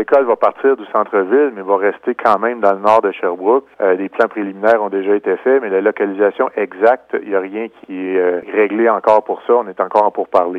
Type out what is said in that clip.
L'école va partir du centre-ville, mais va rester quand même dans le nord de Sherbrooke. Euh, les plans préliminaires ont déjà été faits, mais la localisation exacte, il n'y a rien qui est euh, réglé encore pour ça. On est encore en pourparler.